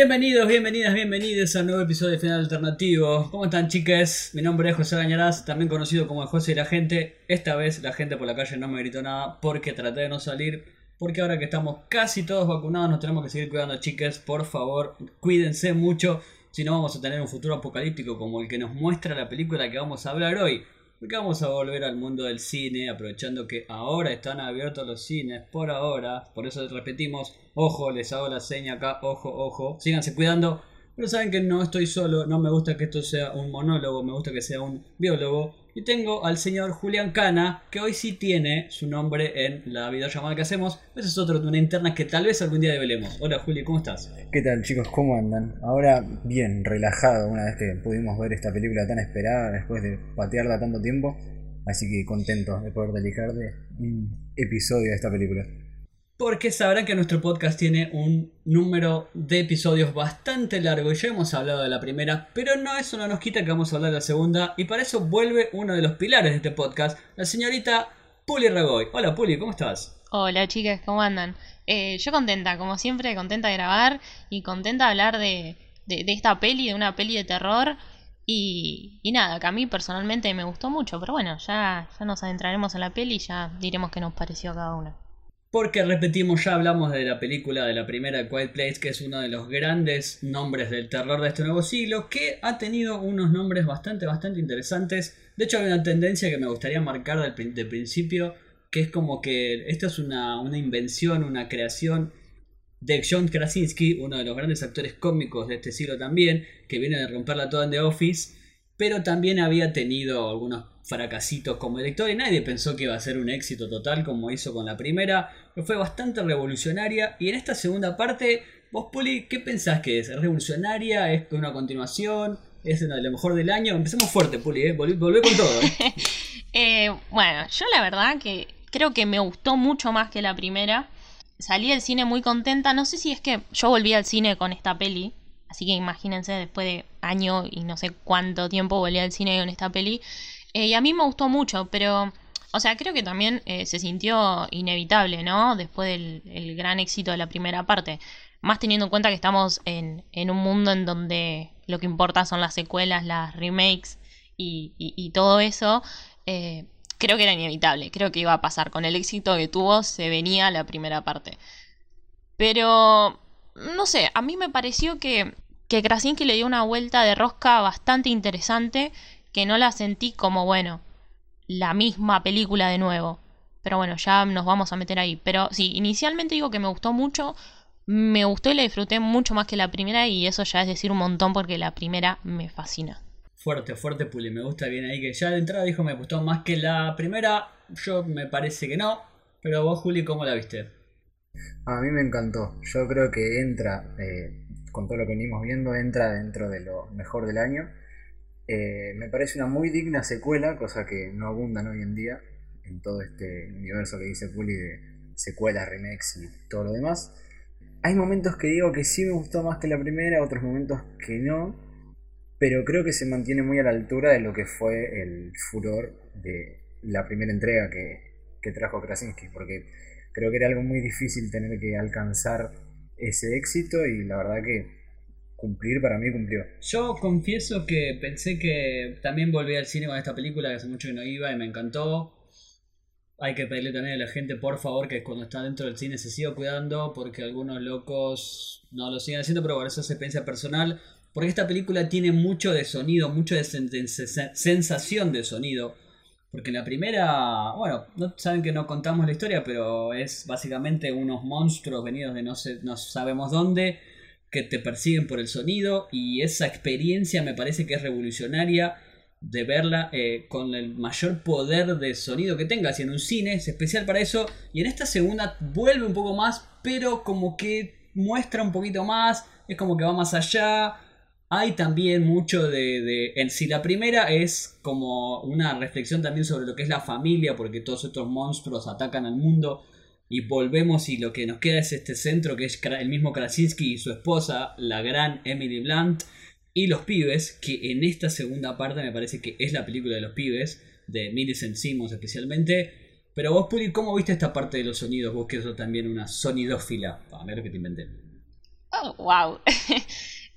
Bienvenidos, bienvenidas, bienvenidos a un nuevo episodio de Final Alternativo. ¿Cómo están, chicas? Mi nombre es José Gañarás, también conocido como José y la gente. Esta vez la gente por la calle no me gritó nada porque traté de no salir. Porque ahora que estamos casi todos vacunados, nos tenemos que seguir cuidando, chicas. Por favor, cuídense mucho. Si no, vamos a tener un futuro apocalíptico como el que nos muestra la película que vamos a hablar hoy. Porque vamos a volver al mundo del cine, aprovechando que ahora están abiertos los cines, por ahora. Por eso repetimos, ojo, les hago la seña acá, ojo, ojo. Síganse cuidando. Pero saben que no estoy solo, no me gusta que esto sea un monólogo, me gusta que sea un biólogo. Y tengo al señor Julián Cana, que hoy sí tiene su nombre en la videollamada que hacemos. Ese es otro de una interna que tal vez algún día develemos. Hola Juli, ¿cómo estás? ¿Qué tal chicos? ¿Cómo andan? Ahora bien, relajado una vez que pudimos ver esta película tan esperada después de patearla tanto tiempo. Así que contento de poder dedicar de un episodio de esta película. Porque sabrán que nuestro podcast tiene un número de episodios bastante largo y ya hemos hablado de la primera, pero no eso no nos quita que vamos a hablar de la segunda y para eso vuelve uno de los pilares de este podcast, la señorita Puli Ragoy. Hola Puli, ¿cómo estás? Hola chicas, ¿cómo andan? Eh, yo contenta, como siempre, contenta de grabar y contenta de hablar de, esta peli, de una peli de terror. Y, y, nada, que a mí personalmente me gustó mucho, pero bueno, ya, ya nos adentraremos en la peli y ya diremos qué nos pareció a cada una. Porque repetimos, ya hablamos de la película de la primera Quiet Place, que es uno de los grandes nombres del terror de este nuevo siglo, que ha tenido unos nombres bastante, bastante interesantes. De hecho, hay una tendencia que me gustaría marcar del, principio, que es como que esto es una, una invención, una creación de John Krasinski, uno de los grandes actores cómicos de este siglo también, que viene de romperla toda en The Office, pero también había tenido algunos fracasitos como director y nadie pensó que iba a ser un éxito total como hizo con la primera, pero fue bastante revolucionaria y en esta segunda parte, vos Poli, ¿qué pensás que es? ¿Es revolucionaria? ¿Es una continuación? ¿Es una de lo mejor del año? Empecemos fuerte, Poli, ¿eh? Volvé, volvé con todo. ¿eh? eh, bueno, yo la verdad que creo que me gustó mucho más que la primera. Salí del cine muy contenta, no sé si es que yo volví al cine con esta peli, así que imagínense después de año y no sé cuánto tiempo volví al cine con esta peli. Eh, y a mí me gustó mucho, pero, o sea, creo que también eh, se sintió inevitable, ¿no? Después del el gran éxito de la primera parte. Más teniendo en cuenta que estamos en, un mundo en donde lo que importa son las secuelas, las remakes y todo eso. Eh, creo que era inevitable, creo que iba a pasar. Con el éxito que tuvo se venía la primera parte. Pero, no sé, a mí me pareció que, que Krasinski le dio una vuelta de rosca bastante interesante que no la sentí como, bueno, la misma película de nuevo. Pero bueno, ya nos vamos a meter ahí. Pero sí, inicialmente digo que me gustó mucho. Me gustó y la disfruté mucho más que la primera y eso ya es decir un montón porque la primera me fascina. Fuerte, fuerte Puli, me gusta bien ahí que ya de entrada dijo me gustó más que la primera. Yo me parece que no. Pero vos Juli, ¿cómo la viste? A mí me encantó. Yo creo que entra, eh, con todo lo que venimos viendo, entra dentro de lo mejor del año. Eh, me parece una muy digna secuela, cosa que no abundan hoy en día en todo este universo que dice Puli de secuelas, remakes y todo lo demás. Hay momentos que digo que sí me gustó más que la primera, otros momentos que no, pero creo que se mantiene muy a la altura de lo que fue el furor de la primera entrega que, que trajo Krasinski, porque creo que era algo muy difícil tener que alcanzar ese éxito y la verdad que cumplir para mí cumplió. Yo confieso que pensé que también volví al cine con esta película, que hace mucho que no iba y me encantó. Hay que pedirle también a la gente, por favor, que cuando está dentro del cine se siga cuidando, porque algunos locos no lo siguen haciendo, pero por eso se piensa personal. Porque esta película tiene mucho de sonido, mucho de sensación de sonido. Porque la primera, bueno, no saben que no contamos la historia, pero es básicamente unos monstruos venidos de no, sé, no sabemos dónde que te persiguen por el sonido y esa experiencia me parece que es revolucionaria de verla eh, con el mayor poder de sonido que tengas. Y en un cine es especial para eso. Y en esta segunda vuelve un poco más pero como que muestra un poquito más es como que va más allá. Hay también mucho de, de en si la primera es como una reflexión también sobre lo que es la familia porque todos estos monstruos atacan al mundo y volvemos y lo que nos queda es este centro que es el mismo Krasinski y su esposa, la gran Emily Blunt, y los pibes, que en esta segunda parte me parece que es la película de los pibes, de Millicent Simmons especialmente. Pero vos, Puli, ¿cómo viste esta parte de los sonidos? Vos que sos también una sonidófila. A ver que te inventé. wow.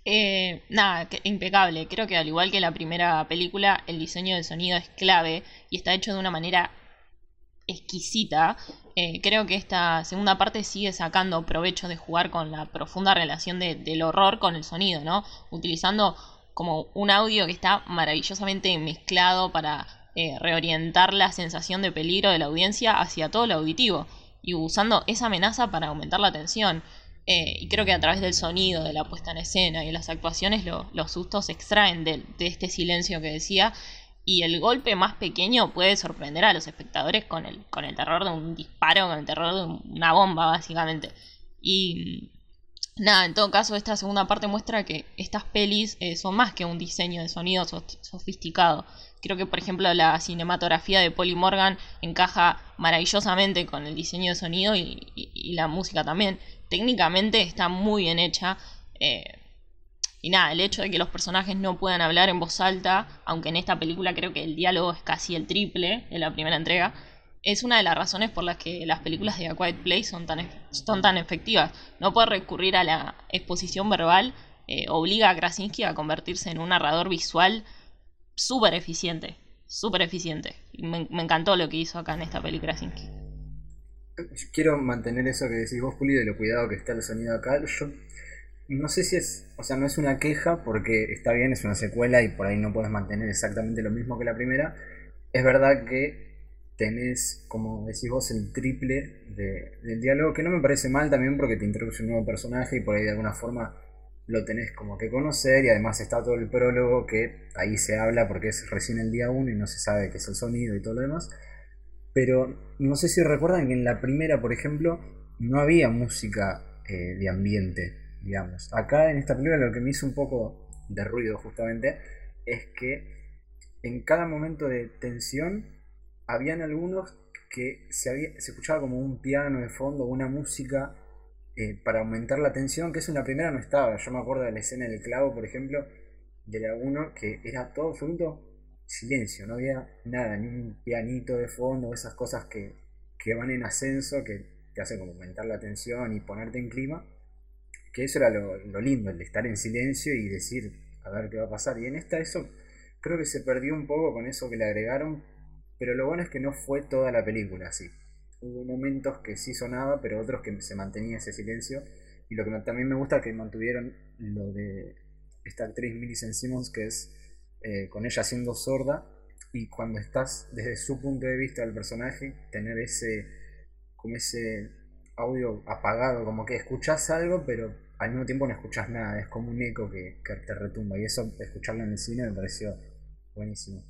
Eh, nada, impecable. Creo que al igual que la primera película, el diseño del sonido es clave y está hecho de una manera exquisita. Eh, creo que esta segunda parte sigue sacando provecho de jugar con la profunda relación del horror con el sonido, ¿no? Utilizando como un audio que está maravillosamente mezclado para eh, reorientar la sensación de peligro de la audiencia hacia todo lo auditivo y usando esa amenaza para aumentar la tensión. Eh, y creo que a través del sonido, de la puesta en escena y las actuaciones, los sustos se extraen de, este silencio que decía. Y el golpe más pequeño puede sorprender a los espectadores con el, con el terror de un disparo, con el terror de una bomba, básicamente. Y nada, en todo caso, esta segunda parte muestra que estas pelis eh, son más que un diseño de sonido sofisticado. Creo que, por ejemplo, la cinematografía de Polly Morgan encaja maravillosamente con el diseño de sonido y la música también técnicamente está muy bien hecha. Eh, y nada, el hecho de que los personajes no puedan hablar en voz alta, aunque en esta película creo que el diálogo es casi el triple de la primera entrega, es una de las razones por las que las películas de A Quiet Place son tan, son tan efectivas. No puede recurrir a la exposición verbal, eh, obliga a Krasinski a convertirse en un narrador visual súper eficiente, súper eficiente. Me, me encantó lo que hizo acá en esta peli Krasinski quiero mantener eso que decís vos, Puli, de lo cuidado que está el sonido acá. Yo no sé si es, o sea, no es una queja porque está bien, es una secuela y por ahí no puedes mantener exactamente lo mismo que la primera. Es verdad que tenés, como decís vos, el triple de, del diálogo, que no me parece mal también porque te introduce un nuevo personaje y por ahí de alguna forma lo tenés como que conocer y además está todo el prólogo que ahí se habla porque es recién el día 1 y no se sabe qué es el sonido y todo lo demás. Pero no sé si recuerdan que en la primera, por ejemplo, no había música eh, de ambiente, digamos. Acá en esta película lo que me hizo un poco de ruido justamente es que en cada momento de tensión habían algunos que se, había, se escuchaba como un piano de fondo, una música eh, para aumentar la tensión, que eso en la primera no estaba. Yo me acuerdo de la escena del clavo, por ejemplo, de la 1, que era todo absoluto silencio, no había nada, ni un pianito de fondo, esas cosas que, van en ascenso, que te hacen como aumentar la tensión y ponerte en clima. Que eso era lo, lindo, el estar en silencio y decir, a ver qué va a pasar. Y en esta eso creo que se perdió un poco con eso que le agregaron, pero lo bueno es que no fue toda la película así. Hubo momentos que sí sonaba, pero otros que se mantenía ese silencio. Y lo que también me gusta es que mantuvieron lo de esta actriz Millicent Simmons, que es eh, con ella siendo sorda y cuando estás desde su punto de vista del personaje, tener ese, como ese audio apagado, como que escuchas algo, pero al mismo tiempo no escuchas nada, es como un eco que, te retumba. Y eso, escucharlo en el cine me pareció buenísimo.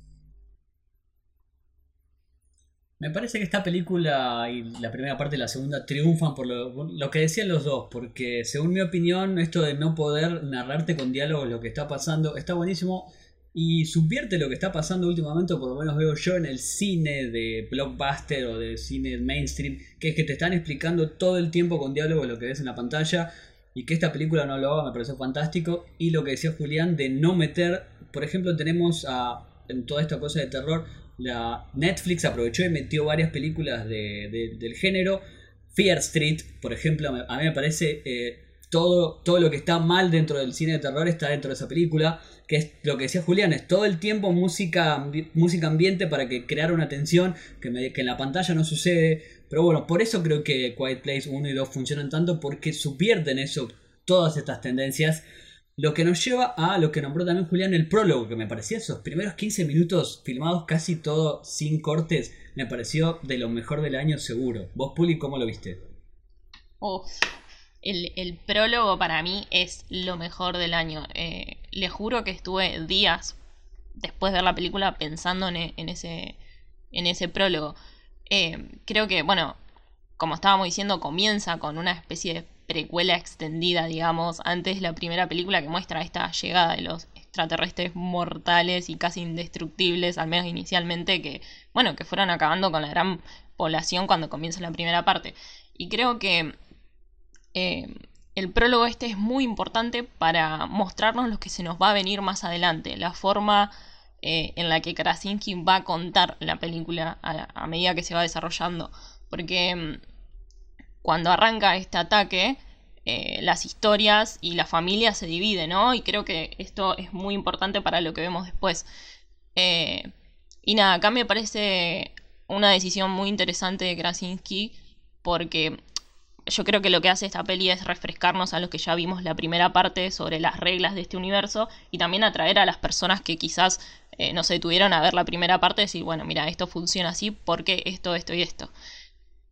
Me parece que esta película y la primera parte y la segunda triunfan por lo, lo, que decían los dos, porque según mi opinión, esto de no poder narrarte con diálogo lo que está pasando está buenísimo y subvierte lo que está pasando últimamente, por lo menos veo yo en el cine de blockbuster o de cine mainstream, que es que te están explicando todo el tiempo con diálogo lo que ves en la pantalla y que esta película no lo haga me pareció fantástico. Y lo que decía Julián de no meter, por ejemplo, tenemos a, en toda esta cosa de terror, la Netflix aprovechó y metió varias películas de, del género. Fear Street, por ejemplo, a mí me parece eh, todo, todo lo que está mal dentro del cine de terror está dentro de esa película que es lo que decía Julián, es todo el tiempo música, música ambiente para que crear una tensión que, que en la pantalla no sucede. Pero bueno, por eso creo que Quiet Place 1 y 2 funcionan tanto, porque subvierten eso, todas estas tendencias. Lo que nos lleva a lo que nombró también Julián el prólogo, que me parecía esos primeros 15 minutos filmados casi todo sin cortes, me pareció de lo mejor del año seguro. ¿Vos, Puli, cómo lo viste? Uf, el, prólogo para mí es lo mejor del año. Eh, le juro que estuve días después de ver la película pensando en, ese, en ese prólogo. Eh, creo que, bueno, como estábamos diciendo, comienza con una especie de precuela extendida, digamos, antes la primera película que muestra esta llegada de los extraterrestres mortales y casi indestructibles, al menos inicialmente, que, bueno, que fueron acabando con la gran población cuando comienza la primera parte. Y creo que eh, el prólogo este es muy importante para mostrarnos lo que se nos va a venir más adelante, la forma eh, en la que Krasinski va a contar la película a, medida que se va desarrollando. Porque mm, cuando arranca este ataque, eh, las historias y la familia se divide, ¿no? Y creo que esto es muy importante para lo que vemos después. Eh, y nada, acá me parece una decisión muy interesante de Krasinski porque yo creo que lo que hace esta peli es refrescarnos a los que ya vimos la primera parte sobre las reglas de este universo y también atraer a las personas que quizás eh, no se detuvieron a ver la primera parte y decir, bueno, mira, esto funciona así porque esto, esto y esto.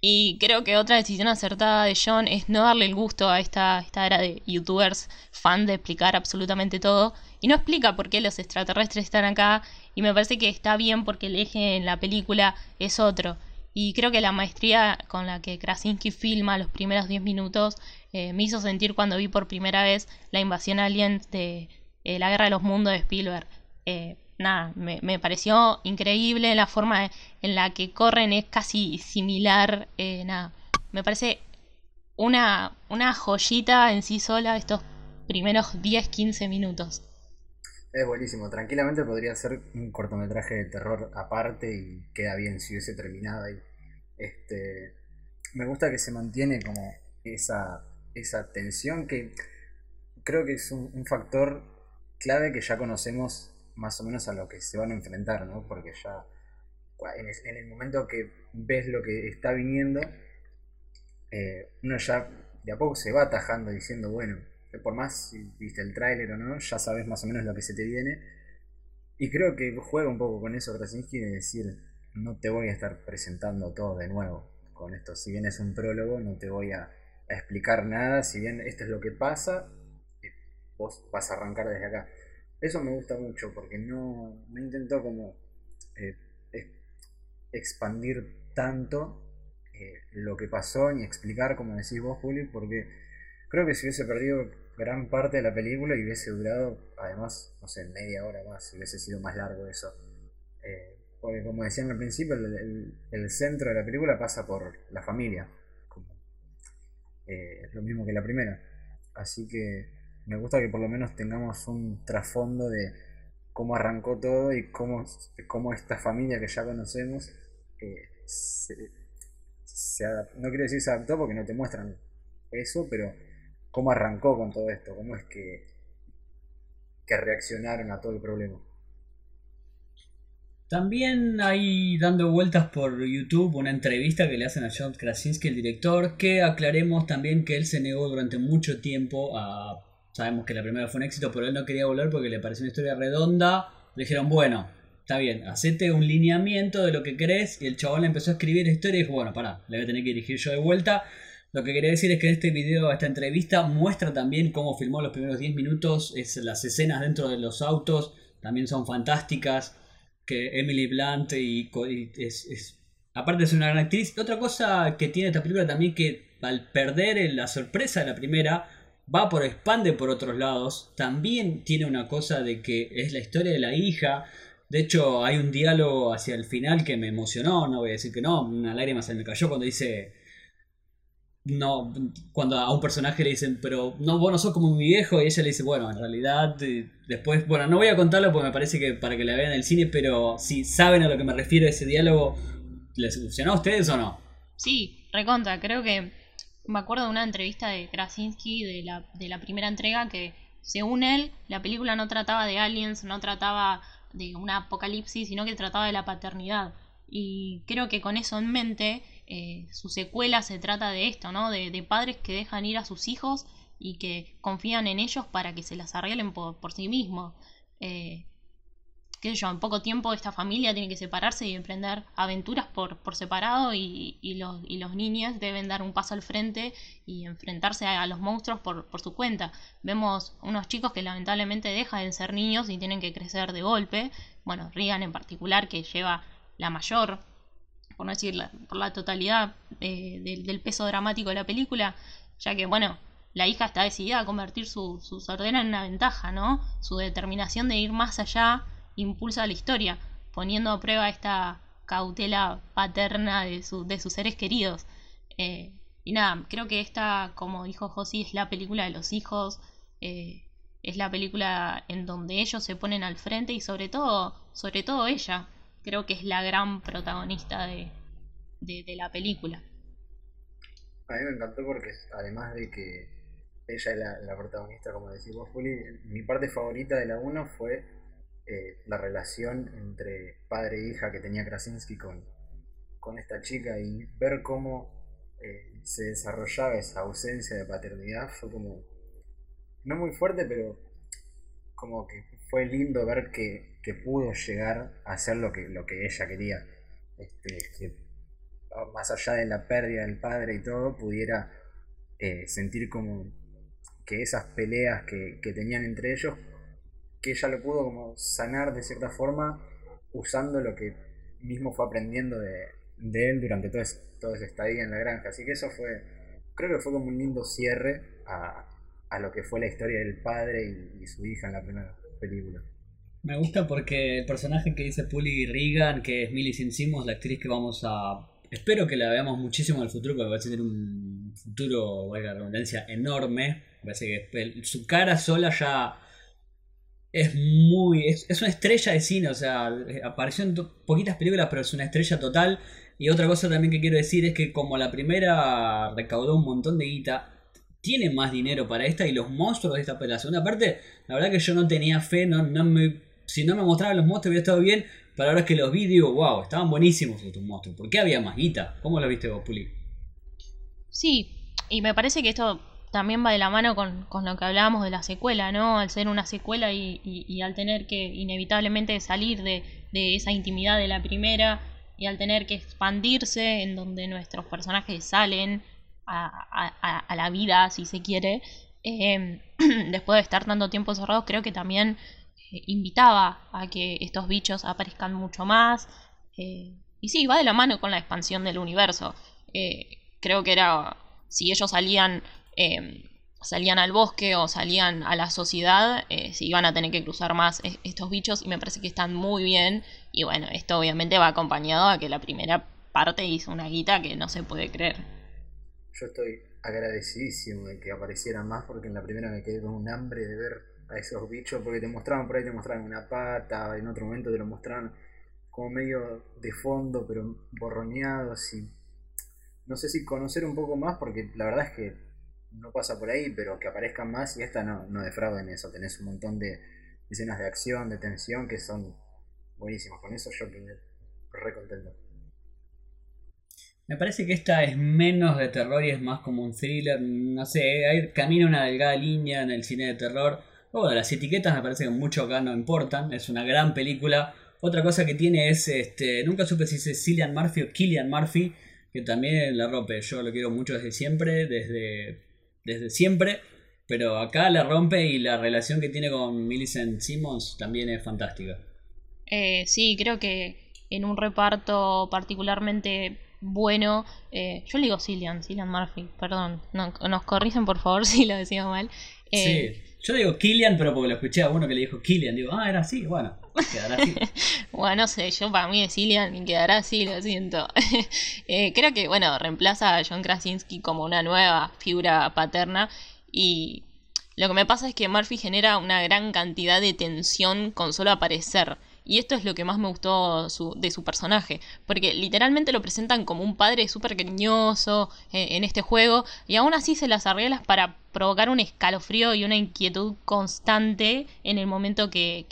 Y creo que otra decisión acertada de John es no darle el gusto a esta, esta era de youtubers fan de explicar absolutamente todo. Y no explica por qué los extraterrestres están acá. Y me parece que está bien porque el eje en la película es otro. Y creo que la maestría con la que Krasinski filma los primeros 10 minutos eh, me hizo sentir cuando vi por primera vez la invasión alien de eh, la guerra de los mundos de Spielberg. Eh, nada, me, pareció increíble la forma en la que corren, es casi similar, nada, me parece una, una joyita en sí sola estos primeros 10-15 minutos. Es buenísimo, tranquilamente podría ser un cortometraje de terror aparte y queda bien si hubiese terminado ahí. Este, me gusta que se mantiene como esa, esa tensión que creo que es un, factor clave que ya conocemos más o menos a lo que se van a enfrentar, ¿no? Porque ya en el momento que ves lo que está viniendo, eh, uno ya de a poco se va atajando diciendo, bueno, por más si viste el tráiler o no, ya sabes más o menos lo que se te viene. Y creo que juega un poco con eso Krasinski de decir, no te voy a estar presentando todo de nuevo con esto. Si bien es un prólogo, no te voy a, explicar nada. Si bien esto es lo que pasa, eh, vos vas a arrancar desde acá. Eso me gusta mucho porque no, no intentó como eh, expandir tanto eh, lo que pasó ni explicar, como decís vos, Juli, porque creo que si hubiese perdido gran parte de la película y hubiese durado, además, no sé, media hora más, hubiese sido más largo eso. Eh, porque como decían al principio, el, centro de la película pasa por la familia. Como, es lo mismo que la primera. Así que me gusta que por lo menos tengamos un trasfondo de cómo arrancó todo y cómo, cómo esta familia que ya conocemos eh, se, no quiero decir se adaptó porque no te muestran eso, pero cómo arrancó con todo esto, cómo es que, que reaccionaron a todo el problema. También hay dando vueltas por YouTube una entrevista que le hacen a John Krasinski, el director, que aclaremos también que él se negó durante mucho tiempo a Sabemos que la primera fue un éxito, pero él no quería volver porque le pareció una historia redonda. Le dijeron, bueno, está bien, hacete un lineamiento de lo que crees. Y el chabón le empezó a escribir la historia y dijo, bueno, pará, le voy a tener que dirigir yo de vuelta. Lo que quería decir es que este video, esta entrevista, muestra también cómo filmó los primeros 10 minutos. Es, las escenas dentro de los autos también son fantásticas. Que Emily Blunt y, es, es, aparte es una gran actriz. Otra cosa que tiene esta película también que al perder la sorpresa de la primera, va por expande por otros lados. También tiene una cosa de que es la historia de la hija. De hecho, hay un diálogo hacia el final que me emocionó, no voy a decir que no, una lágrima se me cayó cuando dice no, cuando a un personaje le dicen, pero no, vos no sos como mi viejo, y ella le dice, bueno, en realidad, después, bueno, no voy a contarlo porque me parece que para que la vean en el cine, pero si saben a lo que me refiero ese diálogo, ¿les funcionó a ustedes o no? Sí, recontra, creo que me acuerdo de una entrevista de Krasinski de la, de la primera entrega que, según él, la película no trataba de aliens, no trataba de un apocalipsis, sino que trataba de la paternidad. Y creo que con eso en mente, eh, su secuela se trata de esto, ¿no? De, padres que dejan ir a sus hijos y que confían en ellos para que se las arreglen por, sí mismos. Eh, qué en poco tiempo esta familia tiene que separarse y emprender aventuras por, por separado y, los, niños deben dar un paso al frente y enfrentarse a, los monstruos por, por, su cuenta. Vemos unos chicos que lamentablemente dejan de ser niños y tienen que crecer de golpe. Bueno, Regan en particular que lleva la mayor, por no decir la, por la totalidad eh, del, peso dramático de la película, ya que bueno, la hija está decidida a convertir su, su sordera en una ventaja, ¿no? Su determinación de ir más allá impulsa la historia, poniendo a prueba esta cautela paterna de, su, de sus seres queridos. Eh, y nada, creo que esta, como dijo Josi, es la película de los hijos, eh, es la película en donde ellos se ponen al frente y sobre todo, sobre todo ella, creo que es la gran protagonista de, de, la película. A mí me encantó porque además de que ella es la, protagonista, como decís vos, Juli. Mi parte favorita de la 1 fue eh, la relación entre padre e hija que tenía Krasinski con, con esta chica y ver cómo eh, se desarrollaba esa ausencia de paternidad fue como, no muy fuerte, pero como que fue lindo ver que, que pudo llegar a hacer lo que, lo que ella quería. Este, que más allá de la pérdida del padre y todo, pudiera eh, sentir como que esas peleas que, tenían entre ellos, que ella lo pudo como sanar de cierta forma usando lo que mismo fue aprendiendo de, él durante todo, ese, todo ese estadía en la granja. Así que eso fue, creo que fue como un lindo cierre a, lo que fue la historia del padre y, y su hija en la primera película. Me gusta porque el personaje que dice Puli Regan, que es Millicent Simmons, la actriz que vamos a Espero que la veamos muchísimo en el futuro porque va a tener un futuro, valga la redundancia, enorme. Me parece que su cara sola ya es muy. Es, una estrella de cine, o sea, apareció en poquitas películas, pero es una estrella total. Y otra cosa también que quiero decir es que, como la primera recaudó un montón de guita, tiene más dinero para esta y los monstruos de esta la segunda parte, la verdad que yo no tenía fe, no, no me, si no me mostraban los monstruos hubiera estado bien, pero ahora que los vi, digo, wow, estaban buenísimos estos monstruos. ¿Por qué había más guita? ¿Cómo lo viste vos, Puli? Sí, y me parece que esto también va de la mano con, lo que hablábamos de la secuela, ¿no? Al ser una secuela y, al tener que inevitablemente salir de, esa intimidad de la primera y al tener que expandirse en donde nuestros personajes salen a, la vida, si se quiere, eh, después de estar tanto tiempo cerrados, creo que también eh, invitaba a que estos bichos aparezcan mucho más. Eh, y sí, va de la mano con la expansión del universo. Eh, creo que era, si ellos salían, salían al bosque o salían a la sociedad, se iban a tener que cruzar más estos bichos y me parece que están muy bien. Y bueno, esto obviamente va acompañado a que la primera parte hizo una guita que no se puede creer. Yo estoy agradecidísimo de que aparecieran más porque en la primera me quedé con un hambre de ver a esos bichos, porque te mostraban por ahí, te mostraban una pata, en otro momento te lo mostraban como medio de fondo, pero borroneado, así. No sé si conocer un poco más, porque la verdad es que no pasa por ahí, pero que aparezcan más y esta no, no defrauda en eso. Tenés un montón de escenas de acción, de tensión que son buenísimas. Con eso yo quedé re contento. Me parece que esta es menos de terror y es más como un thriller. No sé, hay, camina una delgada línea en el cine de terror bueno, las etiquetas me parece que mucho acá no importan. Es una gran película. Otra cosa que tiene es, este, nunca supe si es Cillian Murphy o Killian Murphy, que también la rompe. Yo lo quiero mucho desde siempre, desde, desde siempre. Pero acá la rompe y la relación que tiene con Millicent Simmons también es fantástica. Eh, sí, creo que en un reparto particularmente bueno. Eh, yo le digo Cillian, Cillian Murphy, perdón. nos corrigen por favor si lo decimos mal. Eh, sí. Yo digo Killian, pero porque lo escuché a uno que le dijo Killian. Digo, ah, era así, bueno, quedará así. bueno, no sé, yo para mí es Killian y quedará así, lo siento. Eh, creo que, bueno, reemplaza a John Krasinski como una nueva figura paterna. Y lo que me pasa es que Murphy genera una gran cantidad de tensión con solo aparecer. Y esto es lo que más me gustó de su personaje, porque literalmente lo presentan como un padre súper cariñoso eh, en este juego, y aún así se las arreglas para provocar un escalofrío y una inquietud constante en el momento que,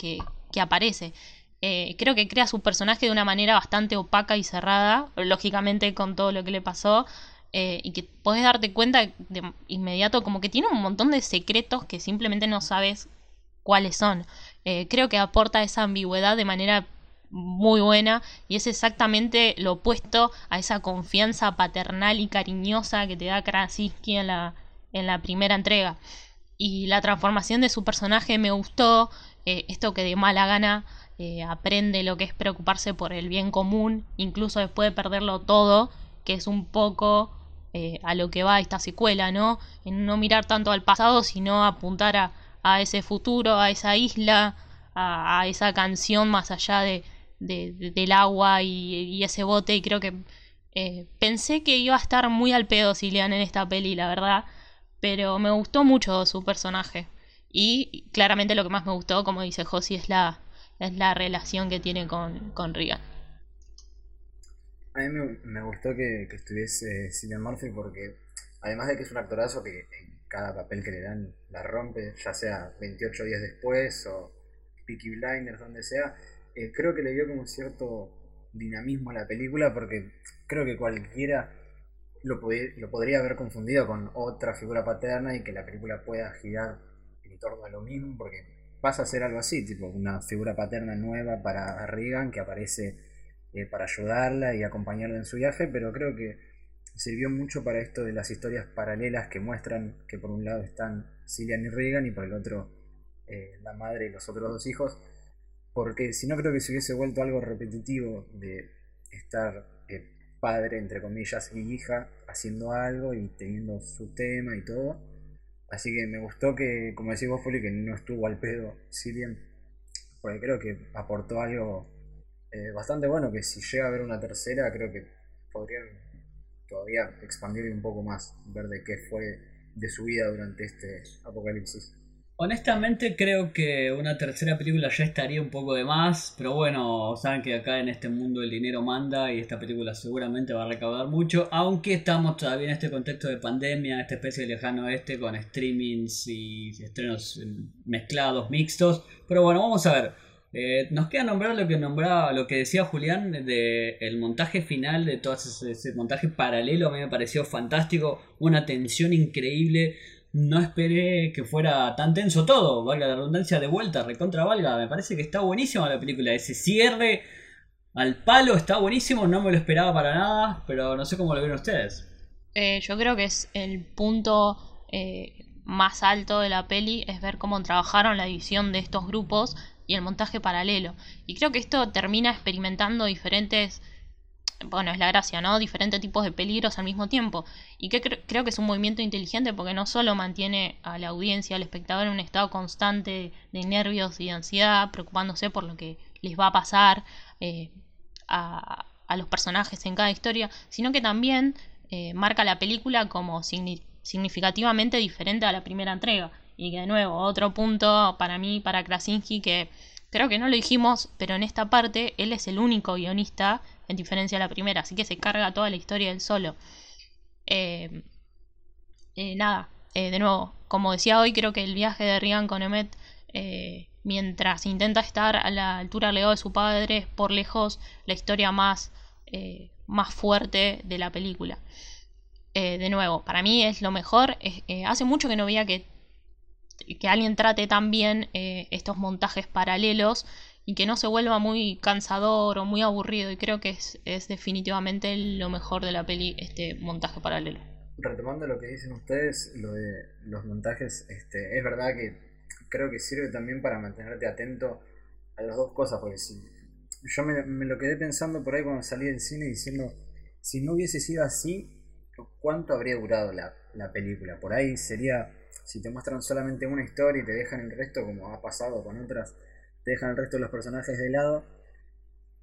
aparece. Eh, creo que crea su personaje de una manera bastante opaca y cerrada, lógicamente con todo lo que le pasó, eh, y que podés darte cuenta de inmediato como que tiene un montón de secretos que simplemente no sabes cuáles son. Eh, creo que aporta esa ambigüedad de manera muy buena y es exactamente lo opuesto a esa confianza paternal y cariñosa que te da Krasinski en la, en la primera entrega. Y la transformación de su personaje me gustó, eh, esto que de mala gana eh, aprende lo que es preocuparse por el bien común, incluso después de perderlo todo, que es un poco a lo que va esta secuela, ¿no? En no mirar tanto al pasado, sino apuntar a, a ese futuro, a esa isla, a, esa canción más allá de, del agua y, ese bote. Y creo que eh, pensé que iba a estar muy al pedo Cillian en esta peli, la verdad. Pero me gustó mucho su personaje. Y claramente lo que más me gustó, como dice Josie, es la, es la relación que tiene con, con. A mí me, gustó que, estuviese Cillian Murphy porque, además de que es un actorazo que cada papel que le dan la rompe, ya sea 28 días después o Peaky Blinders, donde sea. Eh, creo que le dio como cierto dinamismo a la película porque creo que cualquiera lo, lo podría haber confundido con otra figura paterna y que la película pueda girar en torno a lo mismo porque pasa a ser algo así, tipo una figura paterna nueva para Reagan que aparece eh, para ayudarla y acompañarla en su viaje, pero creo que sirvió mucho para esto de las historias paralelas que muestran que por un lado están Cillian y Reagan y por el otro eh, la madre y los otros dos hijos, porque si no creo que se hubiese vuelto algo repetitivo de estar eh, padre, entre comillas, y hija haciendo algo y teniendo su tema y todo. Así que me gustó que, como decís vos, Foli, que no estuvo al pedo Cillian, porque creo que aportó algo eh, bastante bueno, que si llega a haber una tercera, creo que podrían todavía expandir un poco más, ver de qué fue de su vida durante este apocalipsis. Honestamente creo que una tercera película ya estaría un poco de más, pero bueno, saben que acá en este mundo el dinero manda y esta película seguramente va a recaudar mucho, aunque estamos todavía en este contexto de pandemia, esta especie de lejano oeste con streamings y estrenos mezclados, mixtos, pero bueno, vamos a ver. Eh, nos queda nombrar lo que nombraba, lo que decía Julián de el montaje final de todo ese, montaje paralelo, a mí me pareció fantástico, una tensión increíble no esperé que fuera tan tenso todo, valga la redundancia de vuelta, recontra valga, me parece que está buenísima la película, ese cierre al palo está buenísimo, no me lo esperaba para nada, pero no sé cómo lo vieron ustedes. Eh, yo creo que es el punto eh, más alto de la peli, es ver cómo trabajaron la edición de estos grupos y el montaje paralelo. Y creo que esto termina experimentando diferentes bueno, es la gracia, ¿no? Diferentes tipos de peligros al mismo tiempo. Y que creo que es un movimiento inteligente porque no solo mantiene a la audiencia, al espectador en un estado constante de nervios y de ansiedad, preocupándose por lo que les va a pasar eh, a, los personajes en cada historia, sino que también eh, marca la película como significativamente diferente a la primera entrega. Y que de nuevo, otro punto para mí, para Krasinski, que creo que no lo dijimos, pero en esta parte él es el único guionista en diferencia de la primera, así que se carga toda la historia del solo. Eh, eh, nada, eh, de nuevo, como decía hoy, creo que el viaje de Rian con Emmet, mientras intenta estar a la altura legado de su padre, es por lejos la historia más, más fuerte de la película. de nuevo, para mí es lo mejor. hace mucho que no veía que, que alguien trate tan bien estos montajes paralelos y que no se vuelva muy cansador o muy aburrido. Y creo que es, es definitivamente lo mejor de la peli, este montaje paralelo. Retomando lo que dicen ustedes, lo de los montajes, este, es verdad que creo que sirve también para mantenerte atento a las dos cosas, porque si yo me, me lo quedé pensando por ahí cuando salí del cine diciendo, si no hubiese sido así, ¿cuánto habría durado la, la película? Por ahí sería, si te muestran solamente una historia y te dejan el resto como ha pasado con otras te dejan el resto de los personajes de lado.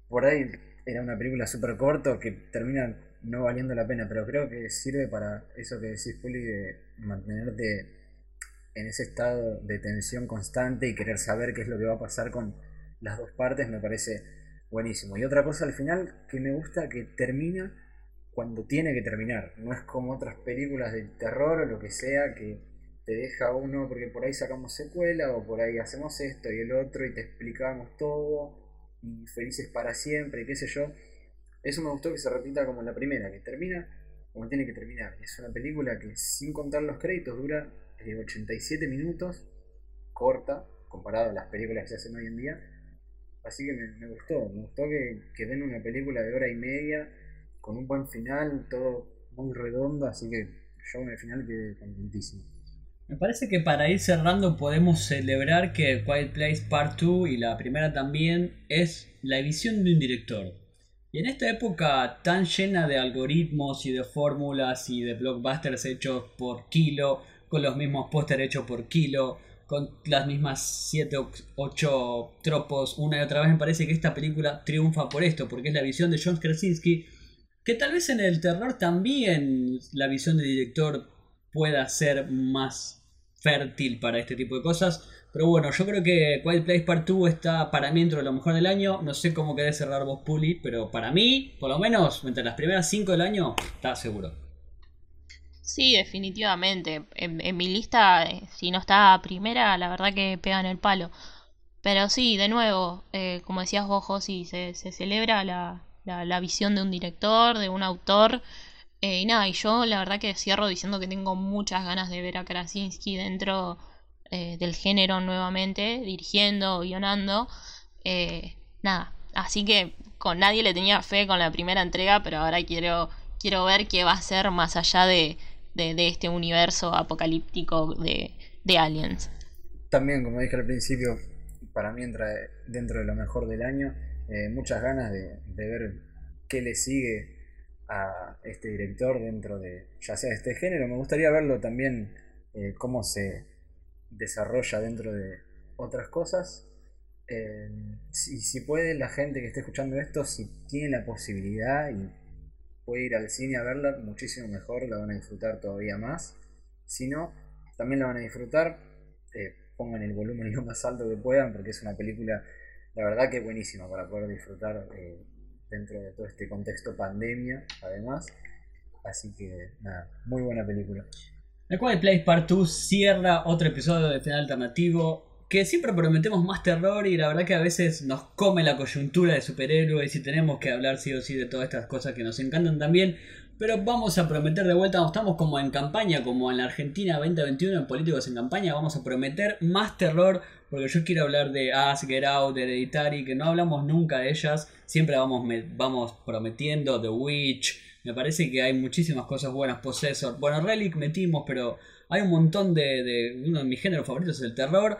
Por ahí era una película súper corto que termina no valiendo la pena, pero creo que sirve para eso que decís, Puli, de mantenerte en ese estado de tensión constante y querer saber qué es lo que va a pasar con las dos partes, me parece buenísimo. Y otra cosa al final que me gusta que termina cuando tiene que terminar, no es como otras películas de terror o lo que sea que te deja uno, porque por ahí sacamos secuela o por ahí hacemos esto y el otro y te explicamos todo y felices para siempre, y qué sé yo. Eso me gustó que se repita como la primera, que termina como tiene que terminar. Es una película que sin contar los créditos dura 87 eh, minutos, corta, comparado a las películas que se hacen hoy en día. Así que me, gustó, me gustó que, que den una película de hora y media con un buen final, todo muy redondo, así que yo en el final quedé contentísimo. Me parece que para ir cerrando podemos celebrar que Quiet Place Part 2 y la primera también es la visión de un director. Y en esta época tan llena de algoritmos y de fórmulas y de blockbusters hechos por kilo, con los mismos pósteres hechos por kilo, con las mismas 7 o 8 tropos una y otra vez, me parece que esta película triunfa por esto, porque es la visión de John Krasinski, que tal vez en el terror también la visión del director pueda ser más fértil para este tipo de cosas. Pero bueno, yo creo que Quiet Place Part 2 está para mí dentro de lo mejor del año. No sé cómo querés cerrar vos, Puli, pero para mí, por lo menos, entre las primeras 5 del año, está seguro. Sí, definitivamente. En, mi lista, eh, si no está primera, la verdad que pegan el palo. Pero sí, de nuevo, eh, como decías vos, Josi, se, se celebra la, la, visión de un director, de un autor. Eh, y nada, y yo la verdad que cierro diciendo que tengo muchas ganas de ver a Krasinski dentro del género nuevamente, dirigiendo, guionando. nada, así que con nadie le tenía fe con la primera entrega, pero ahora quiero, quiero ver qué va a ser más allá de, de, este universo apocalíptico de, Aliens. También, como dije al principio, para mí entra dentro de lo mejor del año. Eh, muchas ganas de, ver qué le sigue a este director dentro de ya sea este género. Me gustaría verlo también eh, cómo se desarrolla dentro de otras cosas. Eh, si, puede la gente que esté escuchando esto, si tiene la posibilidad y puede ir al cine a verla, muchísimo mejor, la van a disfrutar todavía más. Si no, también la van a disfrutar. Eh, pongan el volumen lo más alto que puedan, porque es una película, la verdad que buenísima para poder disfrutar eh, dentro de todo este contexto pandemia, además. Así que, nada, muy buena película. The Quiet Place Part 2 cierra otro episodio de Final Alternativo que siempre prometemos más terror y la verdad que a veces nos come la coyuntura de superhéroes y tenemos que hablar sí o sí de todas estas cosas que nos encantan también. Pero vamos a prometer de vuelta, estamos como en campaña, como en la Argentina 2021 en Políticos en Campaña, vamos a prometer más terror, porque yo quiero hablar de As, Get Out, Hereditary, que no hablamos nunca de ellas, siempre vamos, vamos prometiendo, The Witch, me parece que hay muchísimas cosas buenas, Possessor, bueno, Relic metimos, pero hay un montón de, de uno de mis géneros favoritos es el terror,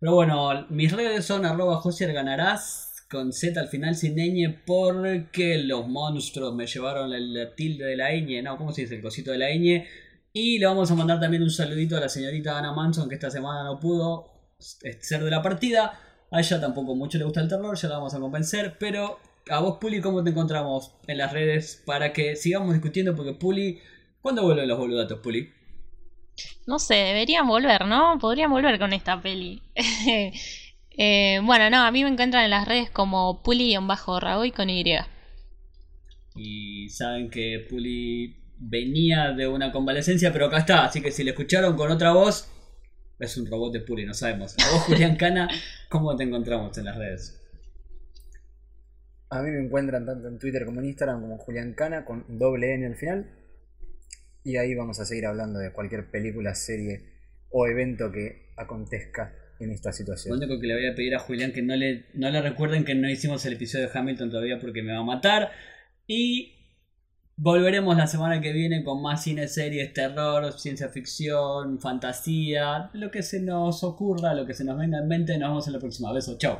pero bueno, mis redes son arroba ganarás con Z al final sin ñ porque los monstruos me llevaron el tilde de la ñ, no, ¿cómo se dice? El cosito de la ñ. Y le vamos a mandar también un saludito a la señorita Ana Manson que esta semana no pudo ser de la partida. A ella tampoco mucho le gusta el terror, ya la vamos a convencer, pero a vos Puli, ¿cómo te encontramos en las redes para que sigamos discutiendo? Porque Puli, ¿cuándo vuelven los boludatos, Puli? No sé, deberían volver, ¿no? Podrían volver con esta peli. Eh, bueno, no, a mí me encuentran en las redes como Puli-Ragoy con Y. Y saben que Puli venía de una convalecencia, pero acá está. Así que si le escucharon con otra voz, es un robot de Puli, no sabemos. A vos, Julián Cana, ¿cómo te encontramos en las redes? A mí me encuentran tanto en Twitter como en Instagram como Julián Cana con doble N al final. Y ahí vamos a seguir hablando de cualquier película, serie o evento que acontezca en esta situación. Lo único que le voy a pedir a Julián que no le, no le recuerden que no hicimos el episodio de Hamilton todavía porque me va a matar. Y volveremos la semana que viene con más cine, series, terror, ciencia ficción, fantasía, lo que se nos ocurra, lo que se nos venga en mente. Nos vemos en la próxima. Besos, chao.